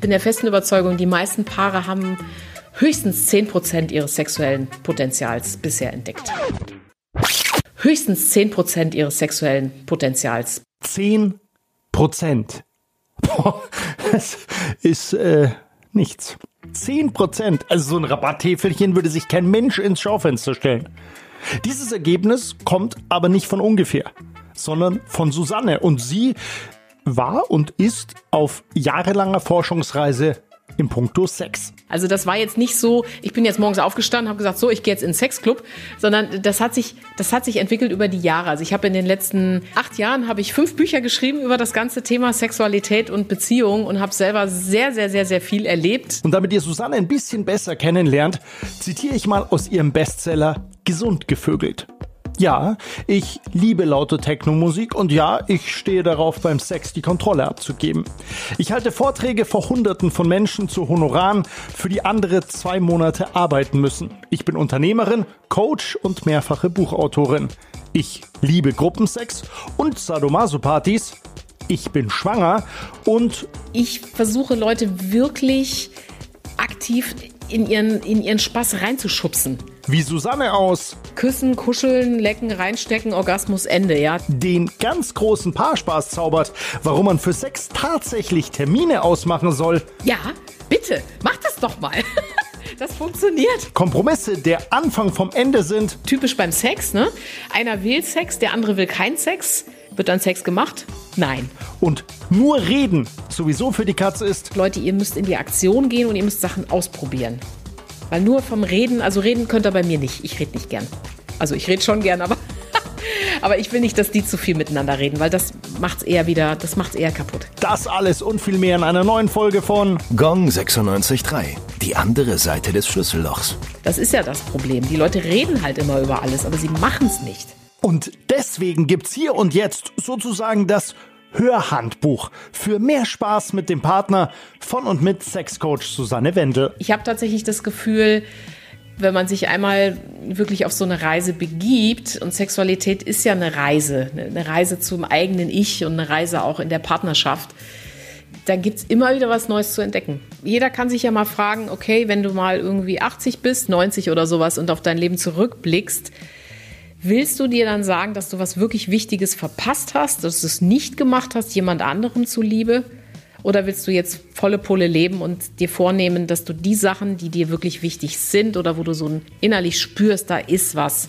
bin der festen Überzeugung, die meisten Paare haben höchstens 10% ihres sexuellen Potenzials bisher entdeckt. Höchstens 10% ihres sexuellen Potenzials. 10 Prozent. Das ist äh, nichts. 10 Prozent. Also so ein Rabatttäfelchen würde sich kein Mensch ins Schaufenster stellen. Dieses Ergebnis kommt aber nicht von ungefähr, sondern von Susanne. Und sie war und ist auf jahrelanger Forschungsreise im Punkto Sex. Also das war jetzt nicht so, ich bin jetzt morgens aufgestanden, habe gesagt, so, ich gehe jetzt in den Sexclub, sondern das hat sich, das hat sich entwickelt über die Jahre. Also ich habe in den letzten acht Jahren habe ich fünf Bücher geschrieben über das ganze Thema Sexualität und Beziehung und habe selber sehr, sehr, sehr, sehr viel erlebt. Und damit ihr Susanne ein bisschen besser kennenlernt, zitiere ich mal aus ihrem Bestseller Gesund gevögelt. Ja, ich liebe laute Techno-Musik und ja, ich stehe darauf, beim Sex die Kontrolle abzugeben. Ich halte Vorträge vor Hunderten von Menschen zu Honoraren, für die andere zwei Monate arbeiten müssen. Ich bin Unternehmerin, Coach und mehrfache Buchautorin. Ich liebe Gruppensex und Sadomaso-Partys. Ich bin schwanger und Ich versuche Leute wirklich aktiv in ihren, in ihren Spaß reinzuschubsen. wie Susanne aus Küssen, kuscheln, lecken, reinstecken, Orgasmus, Ende, ja. den ganz großen Paarspaß zaubert, warum man für Sex tatsächlich Termine ausmachen soll, Ja, bitte, mach das doch mal. Das funktioniert. Kompromisse der Anfang vom Ende sind, Typisch beim Sex, ne? Einer will Sex, der andere will keinen Sex. Wird dann Sex gemacht? Nein. und nur reden sowieso für die Katze ist, Leute, ihr müsst in die Aktion gehen und ihr müsst Sachen ausprobieren. Weil nur vom Reden, also reden könnt ihr bei mir nicht. Ich rede nicht gern. Also ich rede schon gern, aber, aber ich will nicht, dass die zu viel miteinander reden, weil das macht's eher wieder, das macht's eher kaputt. das alles und viel mehr in einer neuen Folge von Gong 96.3. Die andere Seite des Schlüssellochs. Das ist ja das Problem. Die Leute reden halt immer über alles, aber sie machen's nicht. Und deswegen gibt's hier und jetzt sozusagen das Hörhandbuch für mehr Spaß mit dem Partner von und mit Sexcoach Susanne Wendel. Ich habe tatsächlich das Gefühl, wenn man sich einmal wirklich auf so eine Reise begibt, und Sexualität ist ja eine Reise, eine Reise zum eigenen Ich und eine Reise auch in der Partnerschaft, da gibt's immer wieder was Neues zu entdecken. Jeder kann sich ja mal fragen, okay, wenn du mal irgendwie 80 bist, 90 oder sowas und auf dein Leben zurückblickst, willst du dir dann sagen, dass du was wirklich Wichtiges verpasst hast, dass du es nicht gemacht hast, jemand anderem zuliebe? Oder willst du jetzt volle Pulle leben und dir vornehmen, dass du die Sachen, die dir wirklich wichtig sind oder wo du so innerlich spürst, da ist was,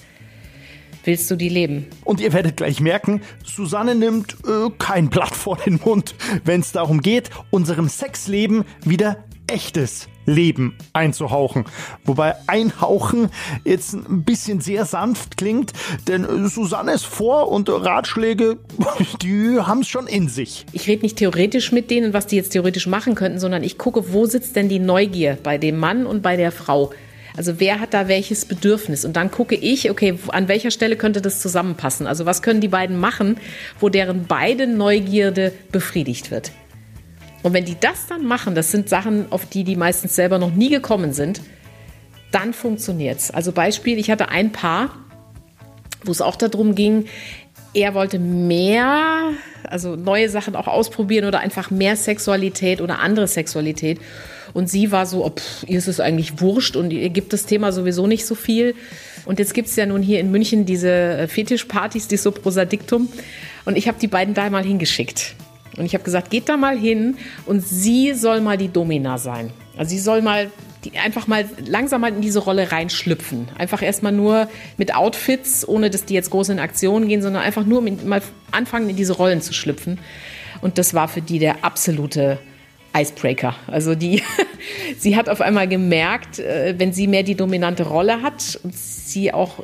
willst du die leben? Und ihr werdet gleich merken, Susanne nimmt äh, kein Blatt vor den Mund, wenn es darum geht, unserem Sexleben wieder echtes Leben einzuhauchen. Wobei einhauchen jetzt ein bisschen sehr sanft klingt, denn Susannes Vor- und Ratschläge, die haben es schon in sich. Ich rede nicht theoretisch mit denen, was die jetzt theoretisch machen könnten, sondern ich gucke, wo sitzt denn die Neugier bei dem Mann und bei der Frau. Also wer hat da welches Bedürfnis? Und dann gucke ich, okay, an welcher Stelle könnte das zusammenpassen? Also was können die beiden machen, wo deren beide Neugierde befriedigt wird? Und wenn die das dann machen, das sind Sachen, auf die die meistens selber noch nie gekommen sind, dann funktioniert's. Also Beispiel, ich hatte ein Paar, wo es auch darum ging, er wollte mehr, also neue Sachen auch ausprobieren oder einfach mehr Sexualität oder andere Sexualität. Und sie war so, oh, ihr ist es eigentlich wurscht und ihr gibt das Thema sowieso nicht so viel. Und jetzt gibt es ja nun hier in München diese äh, Fetischpartys, die so Prosadiktum. Und ich habe die beiden da mal hingeschickt. Und ich habe gesagt, geht da mal hin und sie soll mal die Domina sein. Also sie soll mal die einfach mal langsam mal in diese Rolle reinschlüpfen. Einfach erstmal nur mit Outfits, ohne dass die jetzt groß in Aktion gehen, sondern einfach nur mit, mal anfangen, in diese Rollen zu schlüpfen. Und das war für die der absolute Icebreaker. Also die, sie hat auf einmal gemerkt, äh, wenn sie mehr die dominante Rolle hat und sie auch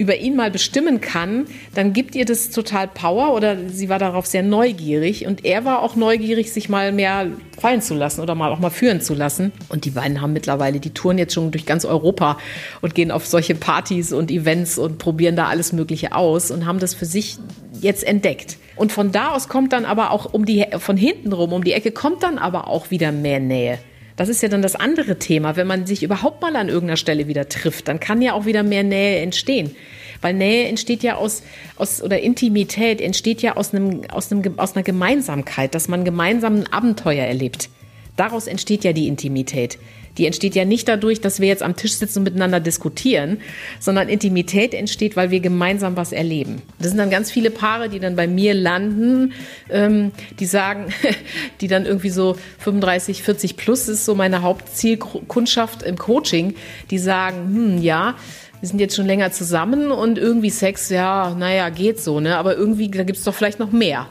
über ihn mal bestimmen kann, dann gibt ihr das total Power oder sie war darauf sehr neugierig und er war auch neugierig, sich mal mehr fallen zu lassen oder mal auch mal führen zu lassen. Und die beiden haben mittlerweile die Touren jetzt schon durch ganz Europa und gehen auf solche Partys und Events und probieren da alles Mögliche aus und haben das für sich jetzt entdeckt. Und von da aus kommt dann aber auch um die, von hinten rum, um die Ecke, kommt dann aber auch wieder mehr Nähe. Das ist ja dann das andere Thema. Wenn man sich überhaupt mal an irgendeiner Stelle wieder trifft, dann kann ja auch wieder mehr Nähe entstehen. Weil Nähe entsteht ja aus, aus oder Intimität entsteht ja aus, einem, aus, einem, aus einer Gemeinsamkeit, dass man gemeinsam ein Abenteuer erlebt. Daraus entsteht ja die Intimität. Die entsteht ja nicht dadurch, dass wir jetzt am Tisch sitzen und miteinander diskutieren, sondern Intimität entsteht, weil wir gemeinsam was erleben. Das sind dann ganz viele Paare, die dann bei mir landen, ähm, die sagen, die dann irgendwie so 35, 40 plus ist so meine Hauptzielkundschaft im Coaching, die sagen, hm, ja, wir sind jetzt schon länger zusammen und irgendwie Sex, ja, naja, geht so, ne? Aber irgendwie, da gibt's doch vielleicht noch mehr.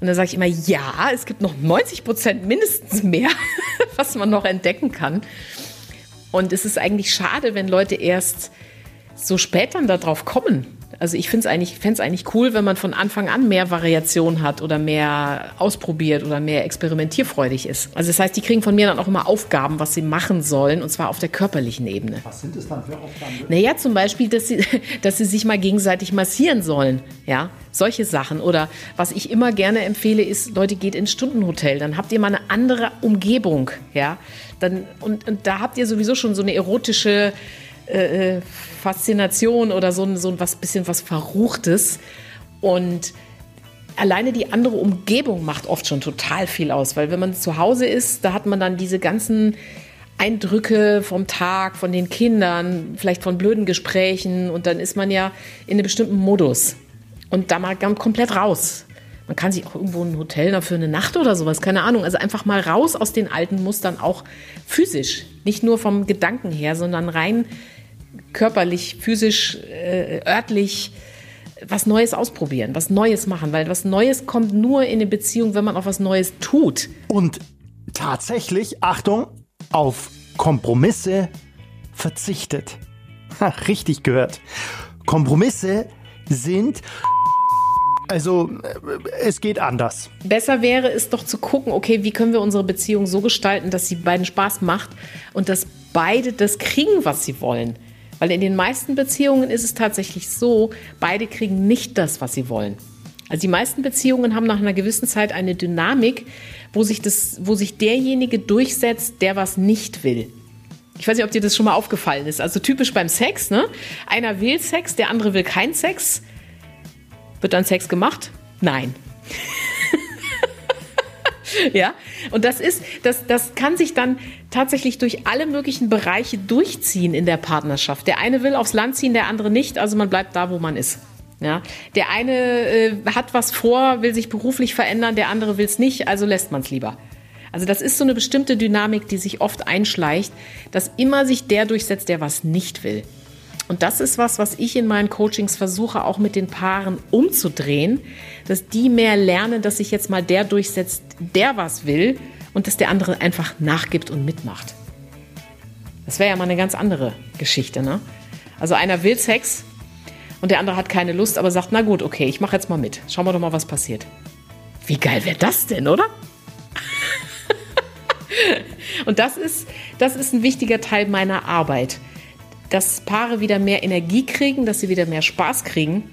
Und dann sage ich immer, ja, es gibt noch 90 Prozent mindestens mehr, was man noch entdecken kann. Und es ist eigentlich schade, wenn Leute erst so spät dann darauf kommen. Also ich finde es eigentlich, fände es eigentlich cool, wenn man von Anfang an mehr Variation hat oder mehr ausprobiert oder mehr experimentierfreudig ist. Also das heißt, die kriegen von mir dann auch immer Aufgaben, was sie machen sollen, und zwar auf der körperlichen Ebene. Was sind es dann für Aufgaben? Naja, zum Beispiel, dass sie, dass sie sich mal gegenseitig massieren sollen. Ja, solche Sachen. Oder was ich immer gerne empfehle, ist, Leute, geht ins Stundenhotel. Dann habt ihr mal eine andere Umgebung. Ja, dann, und, und da habt ihr sowieso schon so eine erotische äh, Faszination oder so, so was bisschen was Verruchtes. Und alleine die andere Umgebung macht oft schon total viel aus, weil wenn man zu Hause ist, da hat man dann diese ganzen Eindrücke vom Tag, von den Kindern, vielleicht von blöden Gesprächen und dann ist man ja in einem bestimmten Modus und da mal komplett raus. Man kann sich auch irgendwo ein Hotel dafür eine Nacht oder sowas, keine Ahnung. Also einfach mal raus aus den alten Mustern, auch physisch. Nicht nur vom Gedanken her, sondern rein körperlich, physisch, äh, örtlich was Neues ausprobieren, was Neues machen, weil was Neues kommt nur in eine Beziehung, wenn man auf was Neues tut. Und tatsächlich, Achtung, auf Kompromisse verzichtet. Ha, richtig gehört. Kompromisse sind also es geht anders. Besser wäre es doch zu gucken, okay, wie können wir unsere Beziehung so gestalten, dass sie beiden Spaß macht und dass beide das kriegen, was sie wollen. Weil in den meisten Beziehungen ist es tatsächlich so, beide kriegen nicht das, was sie wollen. Also die meisten Beziehungen haben nach einer gewissen Zeit eine Dynamik, wo sich, das, wo sich derjenige durchsetzt, der was nicht will. Ich weiß nicht, ob dir das schon mal aufgefallen ist. Also typisch beim Sex, ne? Einer will Sex, der andere will keinen Sex. Wird dann Sex gemacht? Nein. ja, und das ist, das, das kann sich dann tatsächlich durch alle möglichen Bereiche durchziehen in der Partnerschaft. Der eine will aufs Land ziehen, der andere nicht, also man bleibt da, wo man ist. Ja, der eine äh, hat was vor, will sich beruflich verändern, der andere will es nicht, also lässt man es lieber. Also das ist so eine bestimmte Dynamik, die sich oft einschleicht, dass immer sich der durchsetzt, der was nicht will. Und das ist was, was ich in meinen Coachings versuche, auch mit den Paaren umzudrehen, dass die mehr lernen, dass sich jetzt mal der durchsetzt, der was will und dass der andere einfach nachgibt und mitmacht. Das wäre ja mal eine ganz andere Geschichte, ne? Also einer will Sex und der andere hat keine Lust, aber sagt, na gut, okay, ich mache jetzt mal mit. Schauen wir doch mal, was passiert. Wie geil wäre das denn, oder? und das ist, das ist ein wichtiger Teil meiner Arbeit dass Paare wieder mehr Energie kriegen, dass sie wieder mehr Spaß kriegen,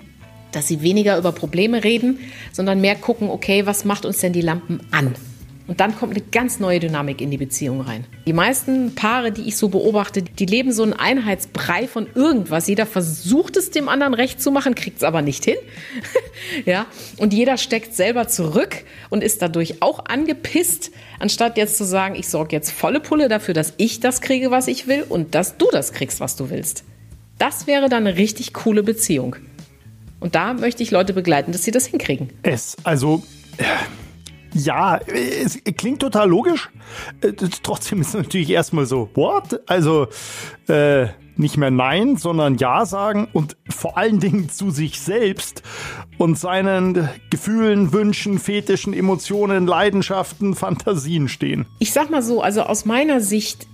dass sie weniger über Probleme reden, sondern mehr gucken, okay, was macht uns denn die Lampen an? Und dann kommt eine ganz neue Dynamik in die Beziehung rein. Die meisten Paare, die ich so beobachte, die leben so einen Einheitsbrei von irgendwas. Jeder versucht es dem anderen recht zu machen, kriegt es aber nicht hin. ja, und jeder steckt selber zurück und ist dadurch auch angepisst, anstatt jetzt zu sagen, ich sorge jetzt volle Pulle dafür, dass ich das kriege, was ich will und dass du das kriegst, was du willst. Das wäre dann eine richtig coole Beziehung. Und da möchte ich Leute begleiten, dass sie das hinkriegen. Es, also. Äh ja, es klingt total logisch. Äh, trotzdem ist es natürlich erstmal so, what? Also äh, nicht mehr Nein, sondern Ja sagen und vor allen Dingen zu sich selbst und seinen Gefühlen, Wünschen, Fetischen, Emotionen, Leidenschaften, Fantasien stehen. Ich sag mal so, also aus meiner Sicht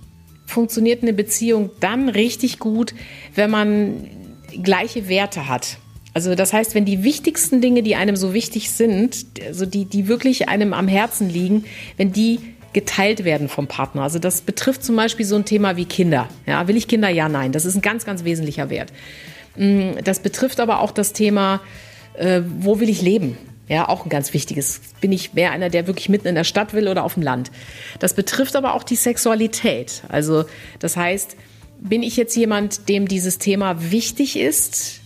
funktioniert eine Beziehung dann richtig gut, wenn man gleiche Werte hat. Also das heißt, wenn die wichtigsten Dinge, die einem so wichtig sind, also die, die wirklich einem am Herzen liegen, wenn die geteilt werden vom Partner. Also das betrifft zum Beispiel so ein Thema wie Kinder. Ja, will ich Kinder? Ja, nein. Das ist ein ganz, ganz wesentlicher Wert. Mm, das betrifft aber auch das Thema, äh, wo will ich leben? Ja, auch ein ganz wichtiges. Bin ich mehr einer, der wirklich mitten in der Stadt will oder auf dem Land? Das betrifft aber auch die Sexualität. Also das heißt, bin ich jetzt jemand, dem dieses Thema wichtig ist?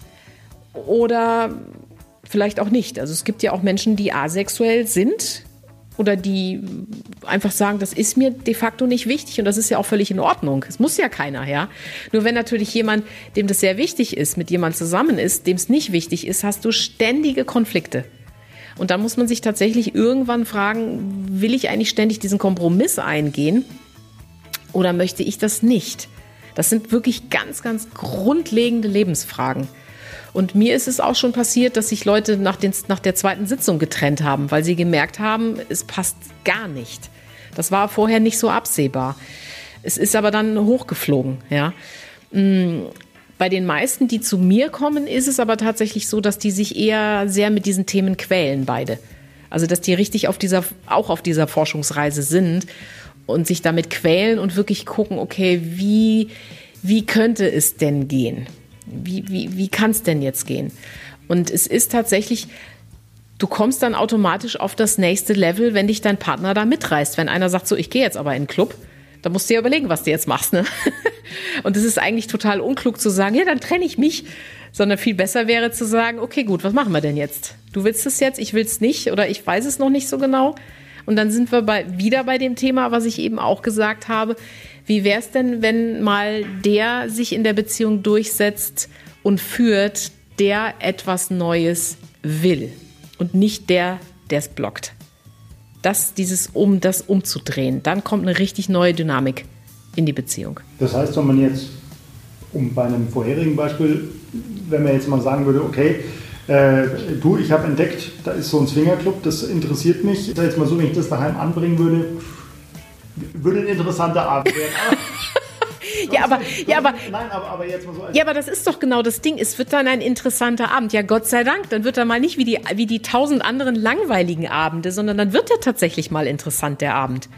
Oder vielleicht auch nicht. Also es gibt ja auch Menschen, die asexuell sind oder die einfach sagen, das ist mir de facto nicht wichtig und das ist ja auch völlig in Ordnung. Es muss ja keiner, ja. Nur wenn natürlich jemand, dem das sehr wichtig ist, mit jemand zusammen ist, dem es nicht wichtig ist, hast du ständige Konflikte. Und dann muss man sich tatsächlich irgendwann fragen, will ich eigentlich ständig diesen Kompromiss eingehen oder möchte ich das nicht? Das sind wirklich ganz, ganz grundlegende Lebensfragen. Und mir ist es auch schon passiert, dass sich Leute nach, den, nach der zweiten Sitzung getrennt haben, weil sie gemerkt haben, es passt gar nicht. Das war vorher nicht so absehbar. Es ist aber dann hochgeflogen, ja. Mm, bei den meisten, die zu mir kommen, ist es aber tatsächlich so, dass die sich eher sehr mit diesen Themen quälen, beide. Also, dass die richtig auf dieser, auch auf dieser Forschungsreise sind und sich damit quälen und wirklich gucken, okay, wie, wie könnte es denn gehen? Wie, wie, wie kann es denn jetzt gehen? Und es ist tatsächlich, du kommst dann automatisch auf das nächste Level, wenn dich dein Partner da mitreißt. Wenn einer sagt, so, ich gehe jetzt aber in den Club, dann musst du ja überlegen, was du jetzt machst. Ne? Und es ist eigentlich total unklug zu sagen, ja, dann trenne ich mich. Sondern viel besser wäre zu sagen, okay, gut, was machen wir denn jetzt? Du willst es jetzt, ich will es nicht oder ich weiß es noch nicht so genau. Und dann sind wir bei, wieder bei dem Thema, was ich eben auch gesagt habe. Wie wäre es denn, wenn mal der sich in der Beziehung durchsetzt und führt, der etwas Neues will und nicht der, der es blockt? Das, dieses um das umzudrehen, dann kommt eine richtig neue Dynamik in die Beziehung. Das heißt, wenn man jetzt, um bei einem vorherigen Beispiel, wenn man jetzt mal sagen würde, okay, äh, du, ich habe entdeckt, da ist so ein Swingerclub, das interessiert mich. Jetzt mal so, wenn ich das daheim anbringen würde, würde ein interessanter Abend werden. ja, aber, ja, aber, nein, aber, aber jetzt mal so. Ja, aber das ist doch genau das Ding. Es wird dann ein interessanter Abend. Ja, Gott sei Dank. Dann wird er mal nicht wie die, wie die tausend anderen langweiligen Abende, sondern dann wird er tatsächlich mal interessant, der Abend.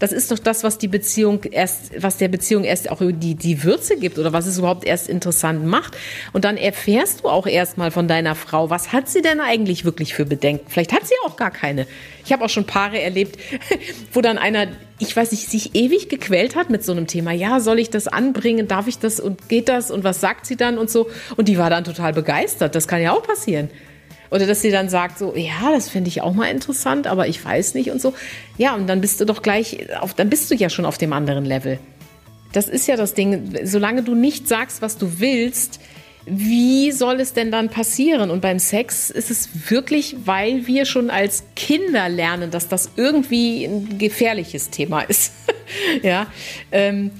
Das ist doch das, was die Beziehung erst, was der Beziehung erst auch die, die Würze gibt oder was es überhaupt erst interessant macht. Und dann erfährst du auch erstmal von deiner Frau, was hat sie denn eigentlich wirklich für Bedenken? Vielleicht hat sie auch gar keine. Ich habe auch schon Paare erlebt, wo dann einer, ich weiß nicht, sich ewig gequält hat mit so einem Thema. Ja, soll ich das anbringen? Darf ich das und geht das? Und was sagt sie dann und so? Und die war dann total begeistert. Das kann ja auch passieren. Oder dass sie dann sagt so, ja, das finde ich auch mal interessant, aber ich weiß nicht und so. Ja, und dann bist du doch gleich auf, dann bist du ja schon auf dem anderen Level. Das ist ja das Ding. Solange du nicht sagst, was du willst, wie soll es denn dann passieren? Und beim Sex ist es wirklich, weil wir schon als Kinder lernen, dass das irgendwie ein gefährliches Thema ist. ja. Ähm,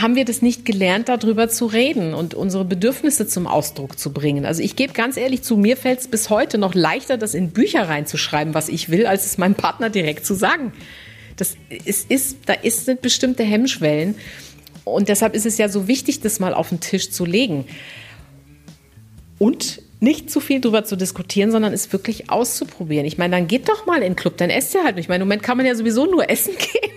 haben wir das nicht gelernt, darüber zu reden und unsere Bedürfnisse zum Ausdruck zu bringen. Also ich gebe ganz ehrlich zu, mir fällt es bis heute noch leichter, das in Bücher reinzuschreiben, was ich will, als es meinem Partner direkt zu sagen. Das ist, ist, da ist, sind bestimmte Hemmschwellen. Und deshalb ist es ja so wichtig, das mal auf den Tisch zu legen. Und nicht zu viel drüber zu diskutieren, sondern es wirklich auszuprobieren. Ich meine, dann geht doch mal in den Club, dann esst ihr halt. Ich meine, im Moment kann man ja sowieso nur essen gehen.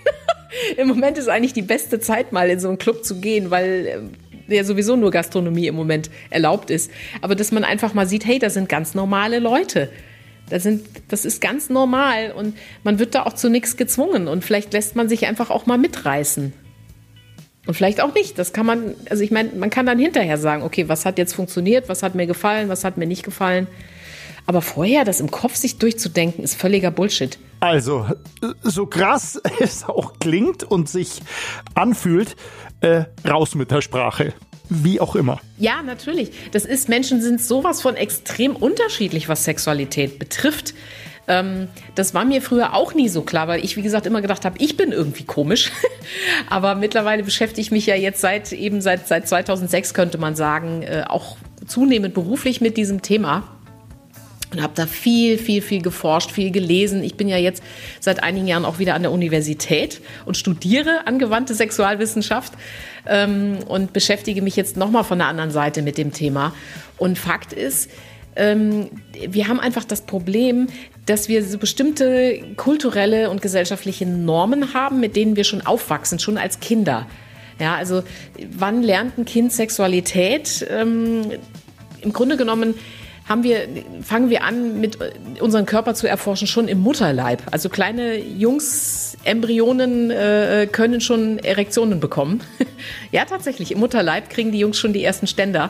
Im Moment ist eigentlich die beste Zeit, mal in so einen Club zu gehen, weil äh, ja sowieso nur Gastronomie im Moment erlaubt ist. Aber dass man einfach mal sieht, hey, da sind ganz normale Leute. Das, sind, das ist ganz normal und man wird da auch zu nichts gezwungen und vielleicht lässt man sich einfach auch mal mitreißen. Und vielleicht auch nicht. Das kann man, also ich meine, man kann dann hinterher sagen, okay, was hat jetzt funktioniert, was hat mir gefallen, was hat mir nicht gefallen. Aber vorher das im Kopf sich durchzudenken, ist völliger Bullshit. Also, so krass es auch klingt und sich anfühlt, äh, raus mit der Sprache. Wie auch immer. Ja, natürlich. Das ist, Menschen sind sowas von extrem unterschiedlich, was Sexualität betrifft. Ähm, das war mir früher auch nie so klar, weil ich, wie gesagt, immer gedacht habe, ich bin irgendwie komisch. Aber mittlerweile beschäftige ich mich ja jetzt seit eben seit, seit 2006, könnte man sagen, äh, auch zunehmend beruflich mit diesem Thema und habe da viel, viel, viel geforscht, viel gelesen. Ich bin ja jetzt seit einigen Jahren auch wieder an der Universität und studiere angewandte Sexualwissenschaft ähm, und beschäftige mich jetzt nochmal von der anderen Seite mit dem Thema. Und Fakt ist, ähm, wir haben einfach das Problem, dass wir so bestimmte kulturelle und gesellschaftliche Normen haben, mit denen wir schon aufwachsen, schon als Kinder. Ja, also wann lernt ein Kind Sexualität? Ähm, Im Grunde genommen haben wir, fangen wir an, mit unseren Körper zu erforschen, schon im Mutterleib. Also kleine Jungs, Embryonen äh, können schon Erektionen bekommen. ja, tatsächlich, im Mutterleib kriegen die Jungs schon die ersten Ständer.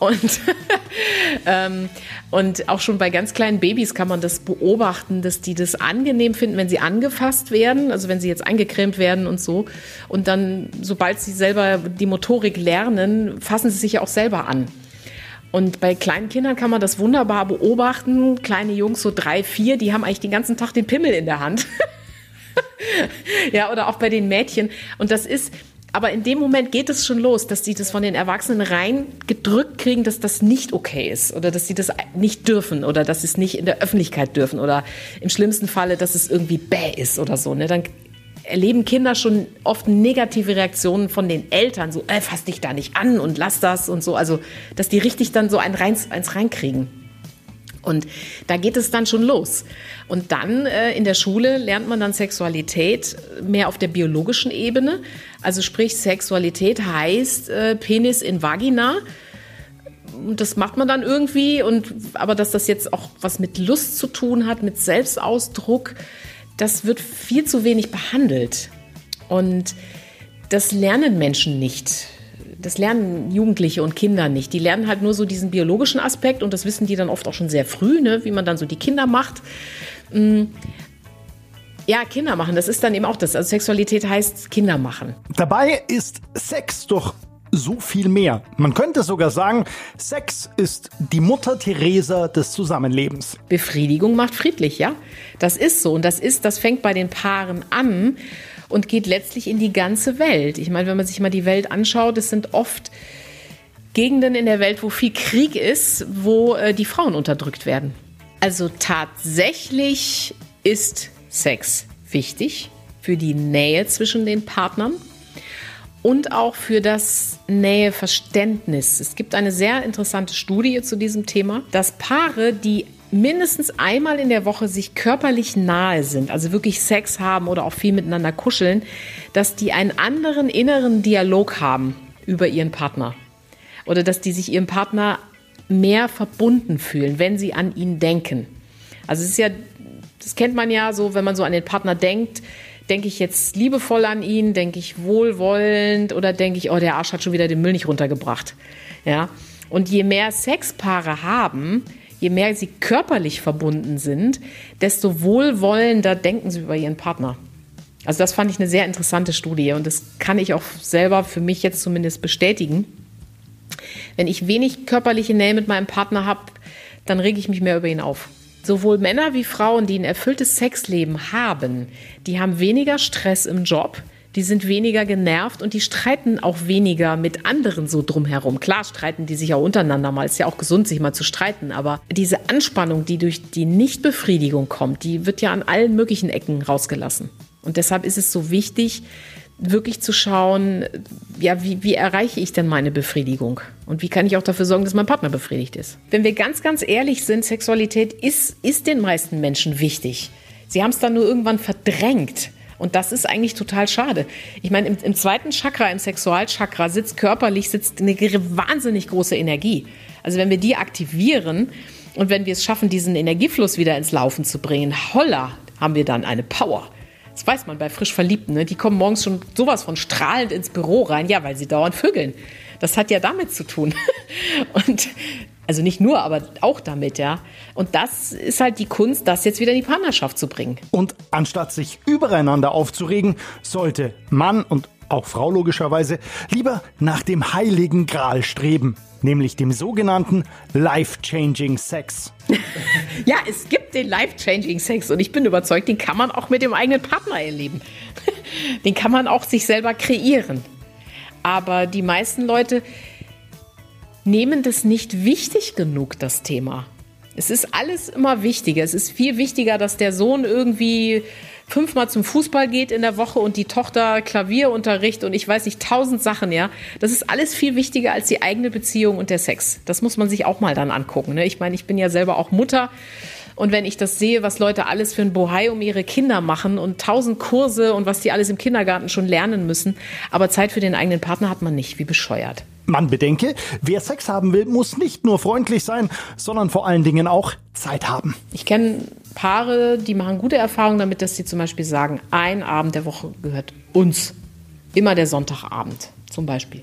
Und, ähm, und auch schon bei ganz kleinen Babys kann man das beobachten, dass die das angenehm finden, wenn sie angefasst werden, also wenn sie jetzt eingecremt werden und so. Und dann, sobald sie selber die Motorik lernen, fassen sie sich ja auch selber an. Und bei kleinen Kindern kann man das wunderbar beobachten. Kleine Jungs, so drei, vier, die haben eigentlich den ganzen Tag den Pimmel in der Hand. ja, oder auch bei den Mädchen. Und das ist, aber in dem Moment geht es schon los, dass sie das von den Erwachsenen rein gedrückt kriegen, dass das nicht okay ist oder dass sie das nicht dürfen oder dass sie es nicht in der Öffentlichkeit dürfen oder im schlimmsten Falle, dass es irgendwie bäh ist oder so. Ne? Dann erleben Kinder schon oft negative Reaktionen von den Eltern, so, äh, fass dich da nicht an und lass das und so. Also, dass die richtig dann so ein reins, eins reinkriegen. Und da geht es dann schon los. Und dann äh, in der Schule lernt man dann Sexualität mehr auf der biologischen Ebene. Also sprich, Sexualität heißt äh, Penis in Vagina. Und das macht man dann irgendwie. Und aber dass das jetzt auch was mit Lust zu tun hat, mit Selbstausdruck, das wird viel zu wenig behandelt. Und das lernen Menschen nicht. Das lernen Jugendliche und Kinder nicht. Die lernen halt nur so diesen biologischen Aspekt und das wissen die dann oft auch schon sehr früh, ne, wie man dann so die Kinder macht. Mm. Ja, Kinder machen, das ist dann eben auch das. Also Sexualität heißt Kinder machen. Dabei ist Sex doch so viel mehr. Man könnte sogar sagen, Sex ist die Mutter Teresa des Zusammenlebens. Befriedigung macht friedlich, ja? Das ist so und das ist, das fängt bei den Paaren an und geht letztlich in die ganze Welt. Ich meine, wenn man sich mal die Welt anschaut, es sind oft Gegenden in der Welt, wo viel Krieg ist, wo äh, die Frauen unterdrückt werden. Also tatsächlich ist Sex wichtig für die Nähe zwischen den Partnern und auch für das Näheverständnis. Es gibt eine sehr interessante Studie zu diesem Thema, dass Paare, die mindestens einmal in der Woche sich körperlich nahe sind, also wirklich Sex haben oder auch viel miteinander kuscheln, dass die einen anderen inneren Dialog haben über ihren Partner. Oder dass die sich ihrem Partner mehr verbunden fühlen, wenn sie an ihn denken. Also es ist ja, das kennt man ja so, wenn man so an den Partner denkt, denke ich jetzt liebevoll an ihn, denke ich wohlwollend oder denke ich, oh, der Arsch hat schon wieder den Müll nicht runtergebracht. Ja. Und je mehr Sexpaare haben, je mehr sie körperlich verbunden sind, desto wohlwollender denken sie über ihren Partner. Also das fand ich eine sehr interessante Studie und das kann ich auch selber für mich jetzt zumindest bestätigen. Wenn ich wenig körperliche Nähe mit meinem Partner habe, dann rege ich mich mehr über ihn auf. Sowohl Männer wie Frauen, die ein erfülltes Sexleben haben, die haben weniger Stress im Job, die sind weniger genervt und die streiten auch weniger mit anderen so drumherum. Klar streiten die sich auch untereinander mal, ist ja auch gesund, sich mal zu streiten, aber diese Anspannung, die durch die Nichtbefriedigung kommt, die wird ja an allen möglichen Ecken rausgelassen. Und deshalb ist es so wichtig, wirklich zu schauen, ja, wie, wie erreiche ich denn meine Befriedigung? Und wie kann ich auch dafür sorgen, dass mein Partner befriedigt ist? Wenn wir ganz, ganz ehrlich sind, Sexualität ist, ist den meisten Menschen wichtig. Sie haben es dann nur irgendwann verdrängt. Und das ist eigentlich total schade. Ich meine, im, im zweiten Chakra, im Sexualchakra, sitzt körperlich sitzt eine wahnsinnig große Energie. Also wenn wir die aktivieren und wenn wir es schaffen, diesen Energiefluss wieder ins Laufen zu bringen, holla, haben wir dann eine Power. Das weiß man bei frisch Verliebten. Ne? Die kommen morgens schon sowas von strahlend ins Büro rein, ja, weil sie dauernd vögeln. Das hat ja damit zu tun. Und also nicht nur, aber auch damit, ja. Und das ist halt die Kunst, das jetzt wieder in die Partnerschaft zu bringen. Und anstatt sich übereinander aufzuregen, sollte Mann und auch Frau logischerweise, lieber nach dem heiligen Gral streben, nämlich dem sogenannten Life-Changing Sex. ja, es gibt den Life-Changing Sex und ich bin überzeugt, den kann man auch mit dem eigenen Partner erleben. den kann man auch sich selber kreieren. Aber die meisten Leute nehmen das nicht wichtig genug, das Thema. Es ist alles immer wichtiger. Es ist viel wichtiger, dass der Sohn irgendwie fünfmal zum Fußball geht in der Woche und die Tochter Klavierunterricht und ich weiß nicht, tausend Sachen, ja. Das ist alles viel wichtiger als die eigene Beziehung und der Sex. Das muss man sich auch mal dann angucken. Ne? Ich meine, ich bin ja selber auch Mutter. Und wenn ich das sehe, was Leute alles für ein Bohai um ihre Kinder machen und tausend Kurse und was die alles im Kindergarten schon lernen müssen, aber Zeit für den eigenen Partner hat man nicht, wie bescheuert. Man bedenke, wer Sex haben will, muss nicht nur freundlich sein, sondern vor allen Dingen auch Zeit haben. Ich kenne Paare, die machen gute Erfahrungen damit, dass sie zum Beispiel sagen, ein Abend der Woche gehört uns. Immer der Sonntagabend zum Beispiel.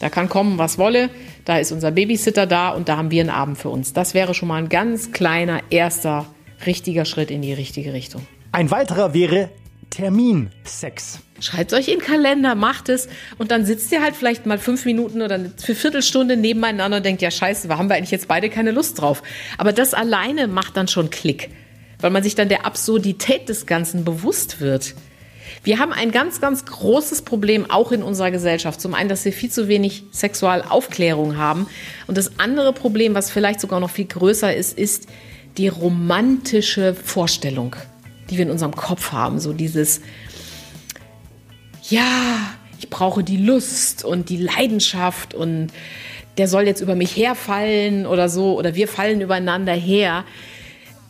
Da kann kommen, was wolle. Da ist unser Babysitter da und da haben wir einen Abend für uns. Das wäre schon mal ein ganz kleiner erster richtiger Schritt in die richtige Richtung. Ein weiterer wäre Terminsex. Schreibt euch in den Kalender, macht es und dann sitzt ihr halt vielleicht mal fünf Minuten oder eine Viertelstunde nebeneinander und denkt, ja scheiße, haben wir eigentlich jetzt beide keine Lust drauf. Aber das alleine macht dann schon Klick, weil man sich dann der Absurdität des Ganzen bewusst wird. Wir haben ein ganz, ganz großes Problem auch in unserer Gesellschaft. Zum einen, dass wir viel zu wenig Sexualaufklärung haben. Und das andere Problem, was vielleicht sogar noch viel größer ist, ist die romantische Vorstellung, die wir in unserem Kopf haben. So dieses, ja, ich brauche die Lust und die Leidenschaft und der soll jetzt über mich herfallen oder so oder wir fallen übereinander her.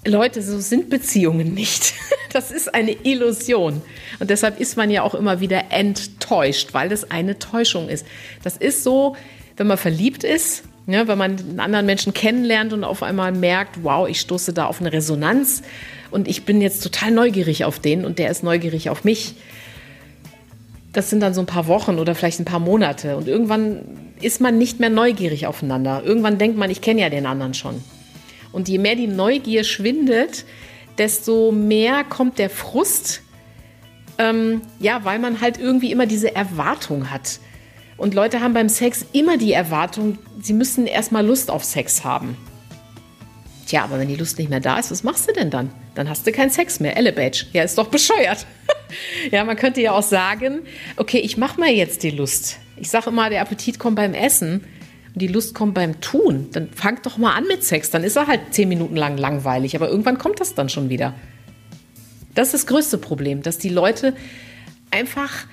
Leute, so sind Beziehungen nicht. Das ist eine Illusion. Und deshalb ist man ja auch immer wieder enttäuscht, weil das eine Täuschung ist. Das ist so, wenn man verliebt ist, ja, wenn man einen anderen Menschen kennenlernt und auf einmal merkt, wow, ich stoße da auf eine Resonanz und ich bin jetzt total neugierig auf den und der ist neugierig auf mich das sind dann so ein paar Wochen oder vielleicht ein paar Monate. Und irgendwann ist man nicht mehr neugierig aufeinander. Irgendwann denkt man, ich kenne ja den anderen schon. Und je mehr die Neugier schwindet, desto mehr kommt der Frust. Ähm, ja, weil man halt irgendwie immer diese Erwartung hat. Und Leute haben beim Sex immer die Erwartung, sie müssen erstmal Lust auf Sex haben. Tja, aber wenn die Lust nicht mehr da ist, was machst du denn dann? Dann hast du keinen Sex mehr. Elebage. Ja, ist doch bescheuert. ja, man könnte ja auch sagen, okay, ich mache mal jetzt die Lust. Ich sage immer, der Appetit kommt beim Essen und die Lust kommt beim Tun. Dann fang doch mal an mit Sex. Dann ist er halt zehn Minuten lang langweilig, aber irgendwann kommt das dann schon wieder. Das ist das größte Problem, dass die Leute einfach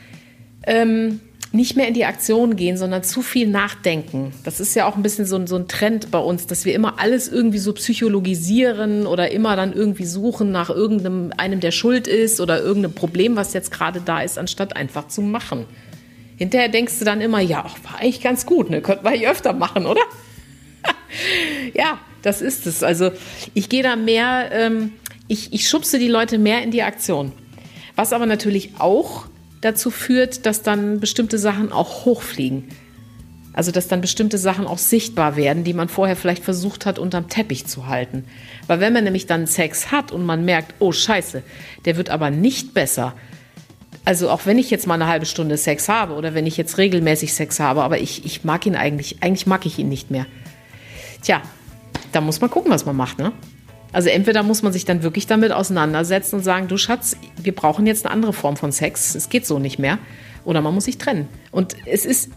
ähm, nicht mehr in die Aktion gehen, sondern zu viel nachdenken. Das ist ja auch ein bisschen so ein, so ein Trend bei uns, dass wir immer alles irgendwie so psychologisieren oder immer dann irgendwie suchen nach irgendeinem, einem, der schuld ist oder irgendeinem Problem, was jetzt gerade da ist, anstatt einfach zu machen. Hinterher denkst du dann immer, ja, war eigentlich ganz gut, ne? Könnten wir hier öfter machen, oder? ja, das ist es. Also ich gehe da mehr, ähm, ich, ich schubse die Leute mehr in die Aktion. Was aber natürlich auch dazu führt, dass dann bestimmte Sachen auch hochfliegen. Also dass dann bestimmte Sachen auch sichtbar werden, die man vorher vielleicht versucht hat, unterm Teppich zu halten. Weil wenn man nämlich dann Sex hat und man merkt, oh scheiße, der wird aber nicht besser. Also auch wenn ich jetzt mal eine halbe Stunde Sex habe oder wenn ich jetzt regelmäßig Sex habe, aber ich, ich mag ihn eigentlich, eigentlich mag ich ihn nicht mehr. Tja, da muss man gucken, was man macht, ne? Also entweder muss man sich dann wirklich damit auseinandersetzen und sagen, du Schatz, wir brauchen jetzt eine andere Form von Sex, es geht so nicht mehr. Oder man muss sich trennen. Und es ist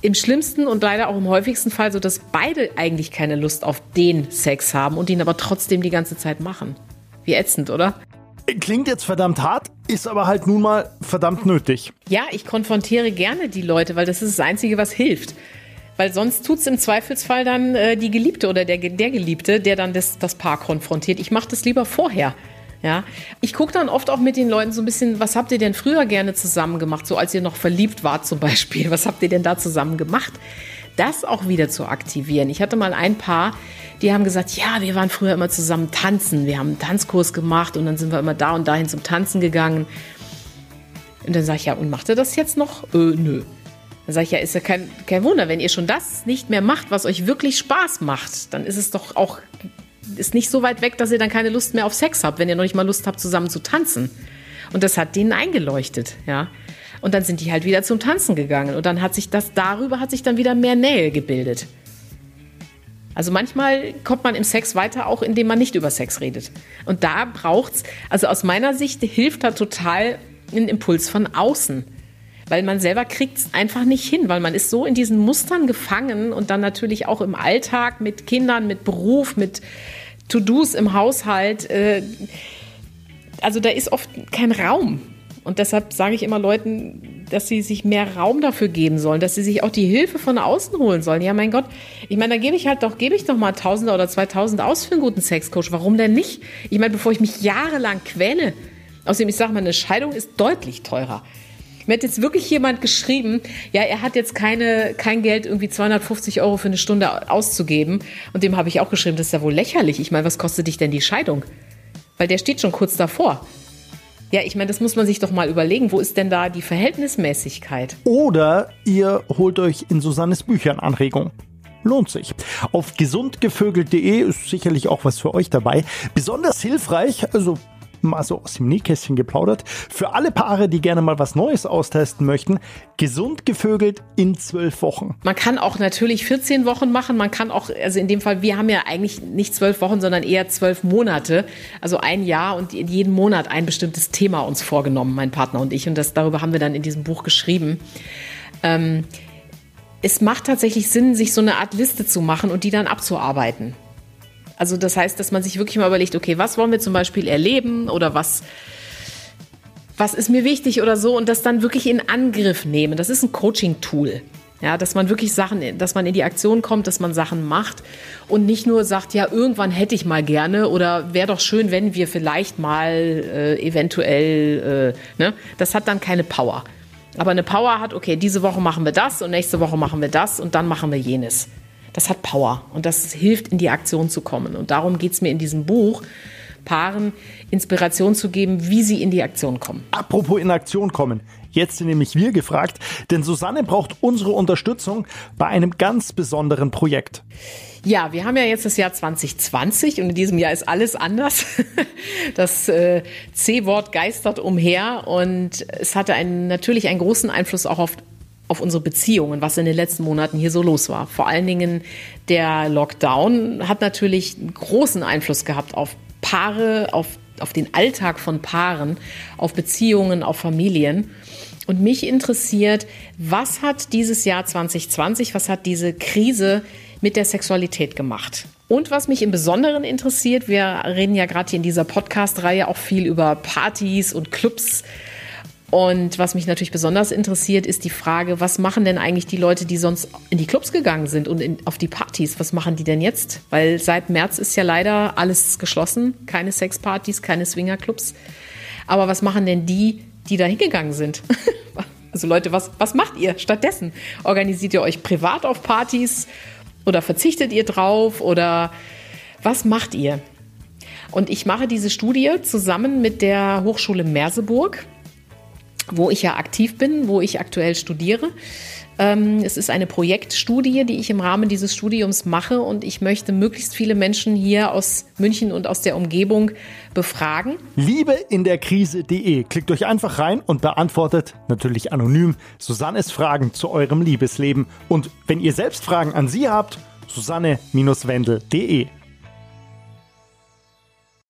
im schlimmsten und leider auch im häufigsten Fall so, dass beide eigentlich keine Lust auf den Sex haben und ihn aber trotzdem die ganze Zeit machen. Wie ätzend, oder? Klingt jetzt verdammt hart, ist aber halt nun mal verdammt nötig. Ja, ich konfrontiere gerne die Leute, weil das ist das Einzige, was hilft. Weil sonst tut es im Zweifelsfall dann äh, die Geliebte oder der, der Geliebte, der dann das, das Paar konfrontiert. Ich mache das lieber vorher. Ja, ich gucke dann oft auch mit den Leuten so ein bisschen, was habt ihr denn früher gerne zusammen gemacht, so als ihr noch verliebt wart zum Beispiel, was habt ihr denn da zusammen gemacht? Das auch wieder zu aktivieren. Ich hatte mal ein Paar, die haben gesagt, ja, wir waren früher immer zusammen tanzen, wir haben einen Tanzkurs gemacht und dann sind wir immer da und dahin zum Tanzen gegangen. Und dann sage ich, ja, und macht ihr das jetzt noch? Äh, nö. Dann sage ich, ja, ist ja kein, kein Wunder, wenn ihr schon das nicht mehr macht, was euch wirklich Spaß macht, dann ist es doch auch ist nicht so weit weg, dass ihr dann keine Lust mehr auf Sex habt, wenn ihr noch nicht mal Lust habt, zusammen zu tanzen. Und das hat denen eingeleuchtet, ja. Und dann sind die halt wieder zum Tanzen gegangen. Und dann hat sich das, darüber hat sich dann wieder mehr Nähe gebildet. Also manchmal kommt man im Sex weiter, auch indem man nicht über Sex redet. Und da braucht's, also aus meiner Sicht hilft da total ein Impuls von außen weil man selber kriegt es einfach nicht hin, weil man ist so in diesen Mustern gefangen und dann natürlich auch im Alltag mit Kindern, mit Beruf, mit To-Dos im Haushalt. Äh, also da ist oft kein Raum. Und deshalb sage ich immer Leuten, dass sie sich mehr Raum dafür geben sollen, dass sie sich auch die Hilfe von außen holen sollen. Ja, mein Gott, ich meine, da gebe ich halt doch, gebe ich doch mal Tausender oder Zweitausend aus für einen guten Sexcoach. Warum denn nicht? Ich meine, bevor ich mich jahrelang quäle. Außerdem, ich sage mal, eine Scheidung ist deutlich teurer. Mir hat jetzt wirklich jemand geschrieben, ja, er hat jetzt keine, kein Geld, irgendwie 250 Euro für eine Stunde auszugeben. Und dem habe ich auch geschrieben, das ist ja wohl lächerlich. Ich meine, was kostet dich denn die Scheidung? Weil der steht schon kurz davor. Ja, ich meine, das muss man sich doch mal überlegen. Wo ist denn da die Verhältnismäßigkeit? Oder ihr holt euch in Susannes Büchern Anregung. Lohnt sich. Auf gesundgevögelt.de ist sicherlich auch was für euch dabei. Besonders hilfreich, also mal so aus dem Nähkästchen geplaudert. Für alle Paare, die gerne mal was Neues austesten möchten, gesund gevögelt in zwölf Wochen. Man kann auch natürlich 14 Wochen machen. Man kann auch, also in dem Fall, wir haben ja eigentlich nicht zwölf Wochen, sondern eher zwölf Monate. Also ein Jahr und in jeden Monat ein bestimmtes Thema uns vorgenommen, mein Partner und ich. Und das, darüber haben wir dann in diesem Buch geschrieben. Ähm, es macht tatsächlich Sinn, sich so eine Art Liste zu machen und die dann abzuarbeiten. Also das heißt, dass man sich wirklich mal überlegt, okay, was wollen wir zum Beispiel erleben oder was, was ist mir wichtig oder so und das dann wirklich in Angriff nehmen. Das ist ein Coaching-Tool. Ja, dass man wirklich Sachen, dass man in die Aktion kommt, dass man Sachen macht und nicht nur sagt, ja, irgendwann hätte ich mal gerne oder wäre doch schön, wenn wir vielleicht mal äh, eventuell, äh, ne? Das hat dann keine Power. Aber eine Power hat, okay, diese Woche machen wir das und nächste Woche machen wir das und dann machen wir jenes das hat Power und das hilft, in die Aktion zu kommen. Und darum geht es mir in diesem Buch, Paaren Inspiration zu geben, wie sie in die Aktion kommen. Apropos in Aktion kommen. Jetzt sind nämlich wir gefragt, denn Susanne braucht unsere Unterstützung bei einem ganz besonderen Projekt. Ja, wir haben ja jetzt das Jahr 2020 und in diesem Jahr ist alles anders. Das äh, C-Wort geistert umher und es hatte einen, natürlich einen großen Einfluss auch auf auf unsere Beziehungen, was in den letzten Monaten hier so los war. Vor allen Dingen der Lockdown hat natürlich großen Einfluss gehabt auf Paare, auf, auf den Alltag von Paaren, auf Beziehungen, auf Familien. Und mich interessiert, was hat dieses Jahr 2020, was hat diese Krise mit der Sexualität gemacht? Und was mich im Besonderen interessiert, wir reden ja gerade hier in dieser Podcast-Reihe auch viel über Partys und Clubs und was mich natürlich besonders interessiert, ist die Frage, was machen denn eigentlich die Leute, die sonst in die Clubs gegangen sind und in, auf die Partys? Was machen die denn jetzt? Weil seit März ist ja leider alles geschlossen. Keine Sexpartys, keine Swingerclubs. Aber was machen denn die, die da hingegangen sind? also Leute, was, was macht ihr stattdessen? Organisiert ihr euch privat auf Partys oder verzichtet ihr drauf oder was macht ihr? Und ich mache diese Studie zusammen mit der Hochschule Merseburg wo ich ja aktiv bin, wo ich aktuell studiere. Ähm, es ist eine Projektstudie, die ich im Rahmen dieses Studiums mache und ich möchte möglichst viele Menschen hier aus München und aus der Umgebung befragen. Liebe in der Krise.de. Klickt euch einfach rein und beantwortet natürlich anonym Susannes Fragen zu eurem Liebesleben. Und wenn ihr selbst Fragen an sie habt, susanne-wendel.de.